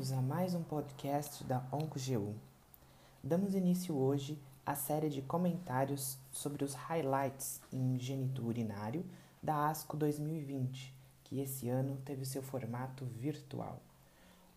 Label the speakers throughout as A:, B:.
A: bem-vindos a mais um podcast da OncoGU. Damos início hoje à série de comentários sobre os highlights em genito urinário da ASCO 2020, que esse ano teve seu formato virtual.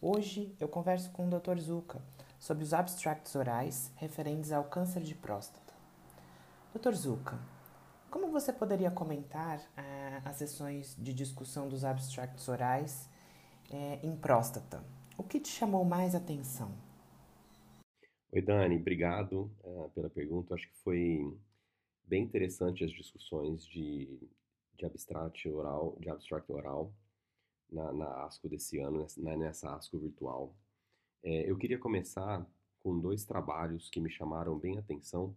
A: Hoje eu converso com o Dr. Zuka sobre os abstracts orais referentes ao câncer de próstata. Dr. Zuka, como você poderia comentar eh, as sessões de discussão dos abstracts orais é, em próstata. O que te chamou mais atenção?
B: Oi, Dani, obrigado uh, pela pergunta. Acho que foi bem interessante as discussões de, de abstract oral, de abstract oral na, na ASCO desse ano, nessa, nessa ASCO virtual. É, eu queria começar com dois trabalhos que me chamaram bem atenção,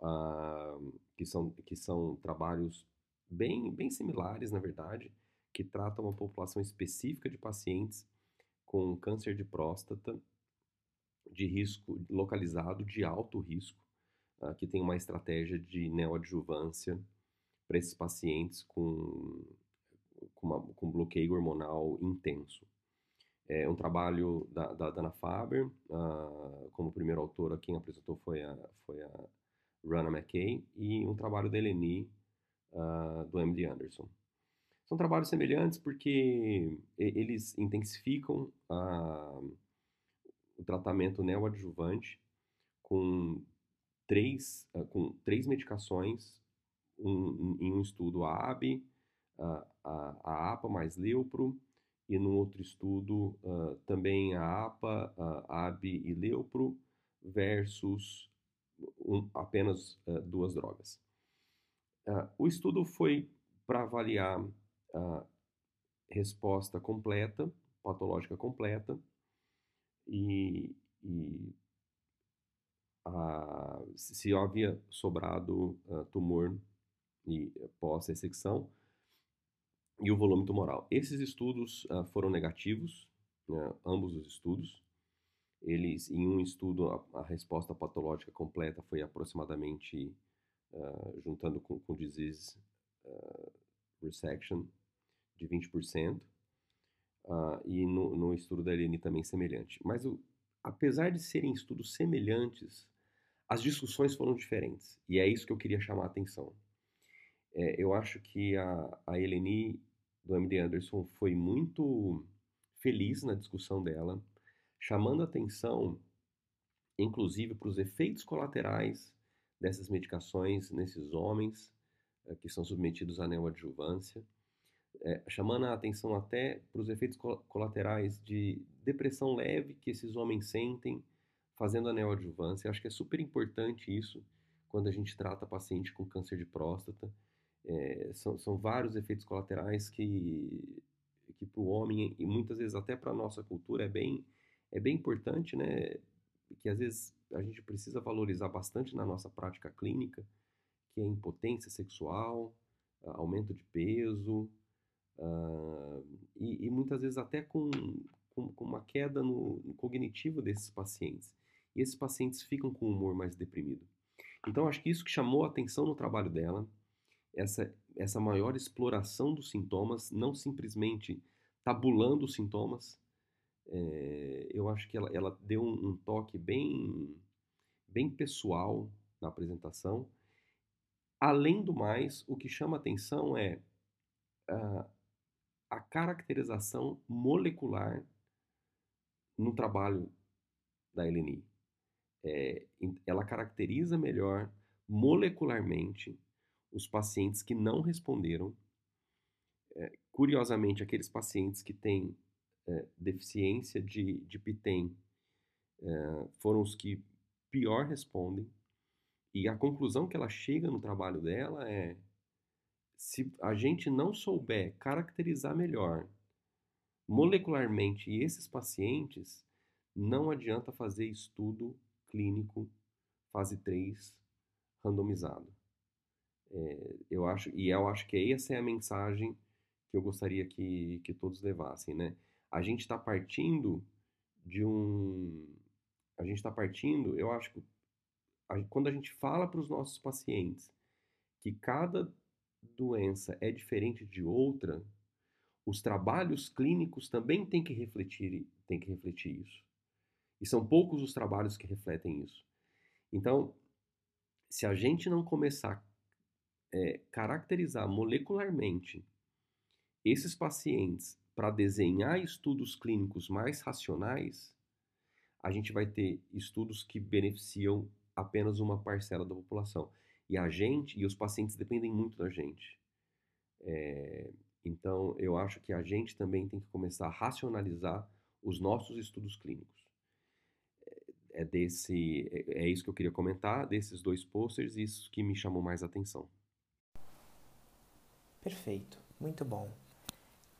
B: uh, que, são, que são trabalhos bem, bem similares, na verdade, que trata uma população específica de pacientes com câncer de próstata de risco localizado, de alto risco, uh, que tem uma estratégia de neoadjuvância para esses pacientes com, com, uma, com, bloqueio hormonal intenso. É um trabalho da, da Dana Faber, uh, como primeira autora, quem apresentou foi a, foi a Rana McKay, e um trabalho da Eleni, uh, do MD Anderson. São trabalhos semelhantes porque eles intensificam a, o tratamento neoadjuvante com três, ah, com três medicações, um, em um estudo a AB, a, a, APA mais Leupro, e no outro estudo uh, também a APA, a AB e Leupro, versus um, apenas uh, duas drogas. Uh, o estudo foi para avaliar a resposta completa, patológica completa, e, e a, se havia sobrado uh, tumor e pós-ressecção e o volume tumoral. Esses estudos uh, foram negativos, né, ambos os estudos. Eles, em um estudo, a, a resposta patológica completa foi aproximadamente, uh, juntando com, com disease resection, de 20%, uh, ah, e no, no, estudo da Eleni também semelhante. Mas o, apesar de serem estudos semelhantes, as discussões foram diferentes, e é isso que eu queria chamar a atenção. É, eu acho que a, a Eleni do MD Anderson foi muito feliz na discussão dela, chamando atenção, inclusive, para os efeitos colaterais dessas medicações nesses homens uh, que são submetidos à neoadjuvância é, chamando a atenção até para os efeitos colaterais de depressão leve que esses homens sentem fazendo a neoadjuvância. Acho que é super importante isso quando a gente trata paciente com câncer de próstata. É, são, são vários efeitos colaterais que, que para o homem, e muitas vezes até para a nossa cultura, é bem, é bem importante, né? Que às vezes a gente precisa valorizar bastante na nossa prática clínica, que é impotência sexual, aumento de peso, Uh, e, e, muitas vezes até com, com, com uma queda no, no, cognitivo desses pacientes. E esses pacientes ficam com o humor mais deprimido. Então, acho que isso que chamou a atenção no trabalho dela, essa, essa maior exploração dos sintomas, não simplesmente tabulando os sintomas, é, eu acho que ela, ela deu um, um, toque bem, bem pessoal na apresentação. Além do mais, o que chama atenção é uh, a caracterização molecular no trabalho da Eleni. É, ela caracteriza melhor molecularmente os pacientes que não responderam. É, curiosamente, aqueles pacientes que têm é, deficiência de, de é, foram os que pior respondem. E a conclusão que ela chega no trabalho dela é se a gente não souber caracterizar melhor molecularmente esses pacientes, não adianta fazer estudo clínico fase 3 randomizado. É, eu acho, e eu acho que essa é a mensagem que eu gostaria que, que todos levassem, né? A gente está partindo de um, a gente está partindo, eu acho que a, quando a gente fala para os nossos pacientes que cada doença é diferente de outra, os trabalhos clínicos também têm que refletir, têm que refletir isso. E são poucos os trabalhos que refletem isso. Então, se a gente não começar a é, caracterizar molecularmente esses pacientes para desenhar estudos clínicos mais racionais, a gente vai ter estudos que beneficiam apenas uma parcela da população. E a gente e os pacientes dependem muito da gente. É, então, eu acho que a gente também tem que começar a racionalizar os nossos estudos clínicos. É, é desse, é, é isso que eu queria comentar, desses dois posters, isso que me chamou mais atenção.
A: Perfeito, muito bom.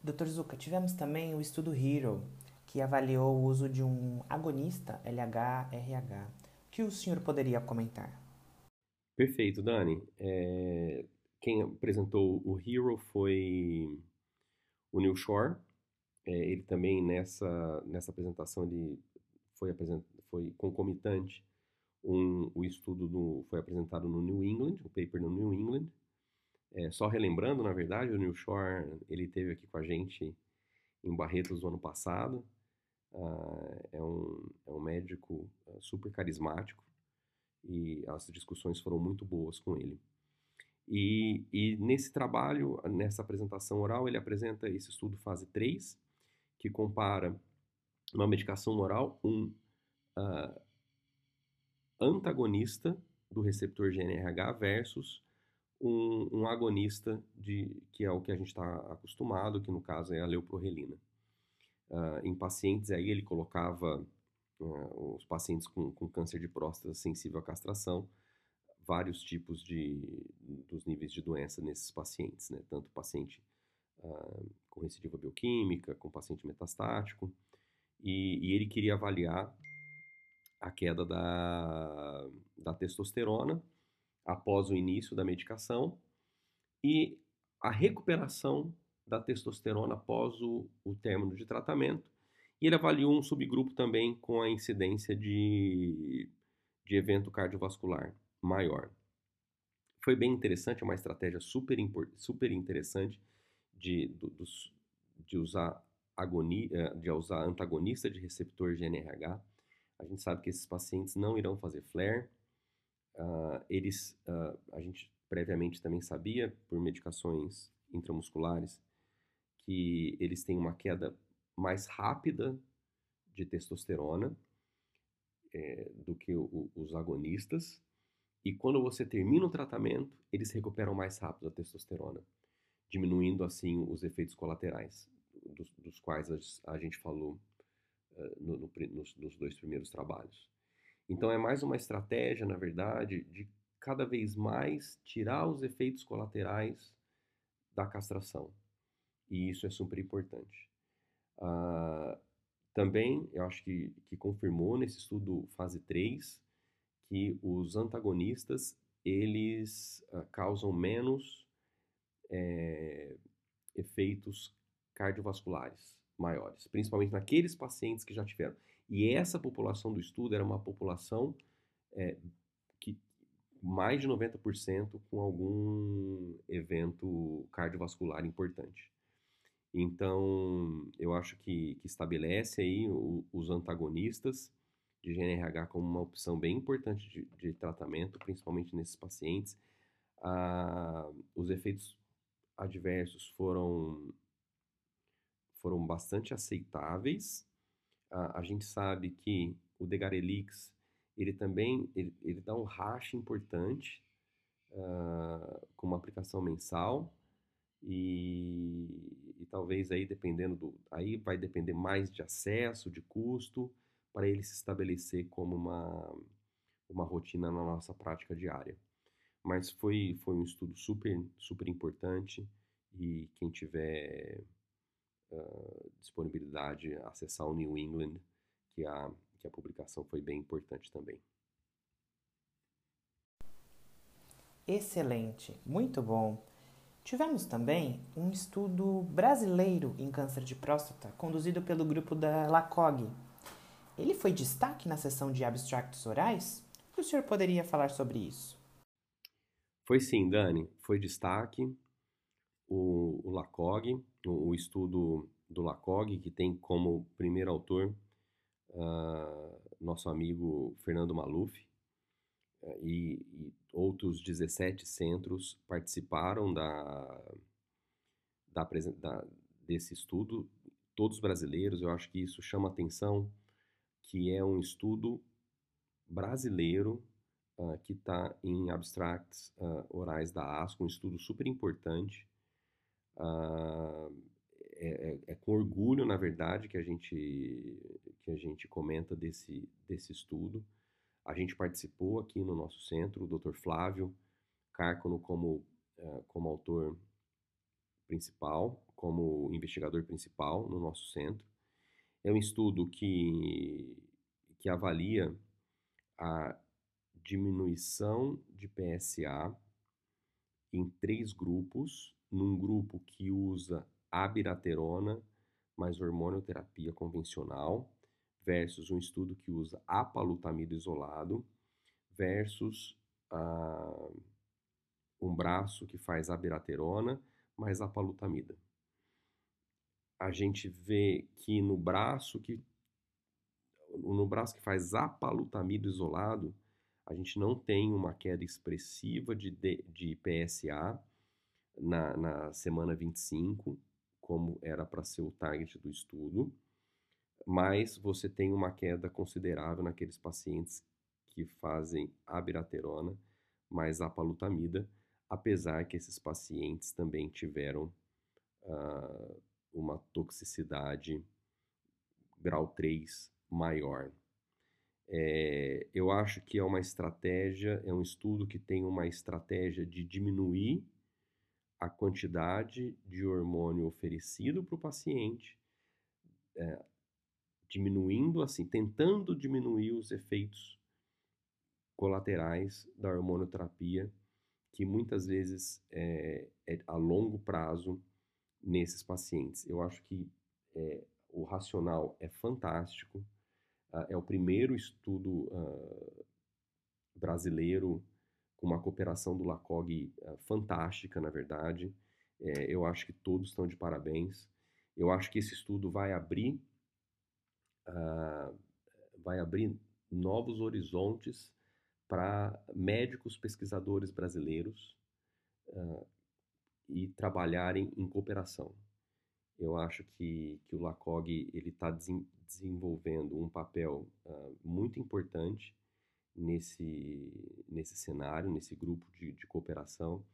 A: Dr. Zuka, tivemos também o estudo HERO, que avaliou o uso de um agonista LH-RH. O que o senhor poderia comentar?
B: Perfeito, Dani. É, quem apresentou o Hero foi o Neil Shore. É, ele também nessa, nessa apresentação ele foi, apresent, foi concomitante um, o estudo do, foi apresentado no New England, o paper no New England, é, só relembrando, na verdade, o Neil Shore, ele teve aqui com a gente em Barretos no ano passado. Uh, é, um, é um médico uh, super carismático e as discussões foram muito boas com ele. E, e, nesse trabalho, nessa apresentação oral, ele apresenta esse estudo fase 3, que compara uma medicação oral, um uh, antagonista do receptor GNRH versus um, um agonista de, que é o que a gente está acostumado, que no caso é a leuprorelina. Uh, em pacientes aí ele colocava uh, os pacientes com, com, câncer de próstata sensível à castração, vários tipos de dos níveis de doença nesses pacientes, né? Tanto paciente uh, com recidiva bioquímica, com paciente metastático, e, e ele queria avaliar a queda da, da testosterona após o início da medicação e a recuperação da testosterona após o, o término de tratamento. E ele avaliou um subgrupo também com a incidência de, de evento cardiovascular maior. Foi bem interessante, é uma estratégia super, super interessante de, dos, de, usar agonia, eh, de usar antagonista de receptor GNRH. A gente sabe que esses pacientes não irão fazer flare, Uh, eles, uh, a gente previamente também sabia, por medicações intramusculares, que eles têm uma queda mais rápida de testosterona é, do que o, os agonistas. E quando você termina o tratamento, eles recuperam mais rápido a testosterona, diminuindo assim os efeitos colaterais, dos, dos quais a, gente falou uh, no, no, nos, nos dois primeiros trabalhos. Então é mais uma estratégia, na verdade, de cada vez mais tirar os efeitos colaterais da castração. E isso é super importante. Uh, também, eu acho que, que confirmou nesse estudo fase 3 que os antagonistas, eles uh, causam menos é, efeitos cardiovasculares maiores, principalmente naqueles pacientes que já tiveram. E essa população do estudo era uma população é, que mais de 90% com algum evento cardiovascular importante. Então, eu acho que, que estabelece aí o, os antagonistas de GNRH como uma opção bem importante de, de tratamento, principalmente nesses pacientes. Ah, os efeitos adversos foram, foram bastante aceitáveis, a, a gente sabe que o Degarelix, ele também ele, ele dá um racha importante uh, com uma aplicação mensal e, e, talvez aí dependendo do aí vai depender mais de acesso, de custo para ele se estabelecer como uma uma rotina na nossa prática diária. Mas foi foi um estudo super super importante e quem tiver uh, disponibilidade, acessar o New England, que a, que a publicação foi bem importante também.
A: Excelente, muito bom. Tivemos também um estudo brasileiro em câncer de próstata, conduzido pelo grupo da LACOG. Ele foi destaque na sessão de abstractos orais? O senhor poderia falar sobre isso?
B: Foi sim, Dani. Foi destaque. o, o LACOG, o, o, estudo do LACOG, que tem como primeiro autor uh, nosso amigo Fernando Maluf, e, e, outros 17 centros participaram da, da, da, desse estudo, todos brasileiros, eu acho que isso chama atenção, que é um estudo brasileiro uh, que está em abstracts uh, orais da ASCO, um estudo super importante. Uh, é, é, é, com orgulho, na verdade, que a gente, que a gente comenta desse, desse estudo. A gente participou aqui no nosso centro, o Dr. Flávio Cárcono como, como autor principal, como investigador principal no nosso centro. É um estudo que, que avalia a diminuição de PSA em três grupos, num grupo que usa abiraterona mais hormonioterapia convencional, versus um estudo que usa apalutamida isolado, versus uh, um braço que faz abiraterona mais apalutamida. A gente vê que no braço que no braço que faz apalutamida isolado, a gente não tem uma queda expressiva de, de, de PSA na, na semana 25, como era para ser o target do estudo, mas você tem uma queda considerável naqueles pacientes que fazem abiraterona mais apalutamida, apesar que esses pacientes também tiveram uh, uma toxicidade grau 3 maior. É, eu acho que é uma estratégia, é um estudo que tem uma estratégia de diminuir a quantidade de hormônio oferecido para o paciente, é, diminuindo assim, tentando diminuir os efeitos colaterais da hormonoterapia, que muitas vezes é, é a longo prazo nesses pacientes. Eu acho que é, o racional é fantástico, uh, é o primeiro estudo uh, brasileiro com uma cooperação do LACOG uh, fantástica, na verdade. É, eu acho que todos estão de parabéns. Eu acho que esse estudo vai abrir, vai abrir novos horizontes para médicos pesquisadores brasileiros e trabalharem em cooperação. Eu acho que, que o LACOG está desenvolvendo um papel uh, muito importante nesse, nesse cenário, nesse grupo de, de cooperação,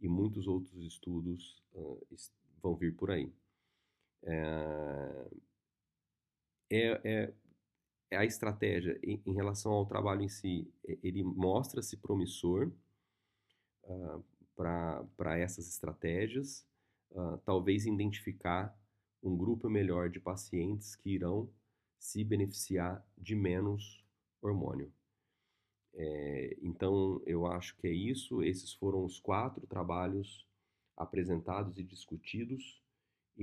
B: e muitos outros estudos uh, vão vir por aí. É, é, é, é a estratégia em, em, relação ao trabalho em si, ele mostra-se promissor uh, para essas estratégias, uh, talvez identificar um grupo melhor de pacientes que irão se beneficiar de menos hormônio. É, então, eu acho que é isso. Esses foram os quatro trabalhos apresentados e discutidos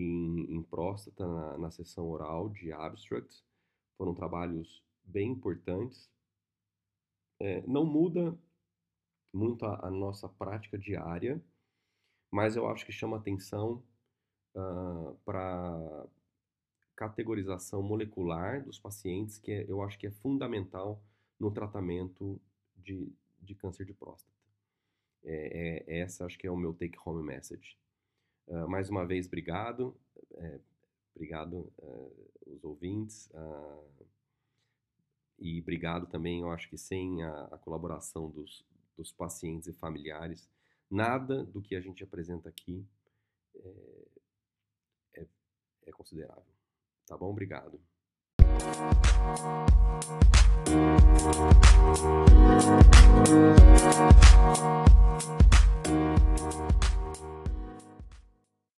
B: em, em próstata na, na sessão oral de abstract. Foram trabalhos bem importantes. É, não muda muito a, a, nossa prática diária, mas eu acho que chama atenção uh, para categorização molecular dos pacientes, que é, eu acho que é fundamental no tratamento de, de câncer de próstata. É, é, essa acho que é o meu take-home message. Uh, mais uma vez, obrigado. É, obrigado uh, os ouvintes. Uh, e obrigado também, eu acho que sem a, a colaboração dos, dos pacientes e familiares, nada do que a gente apresenta aqui é, é, é considerável. Tá bom? Obrigado. Thank you.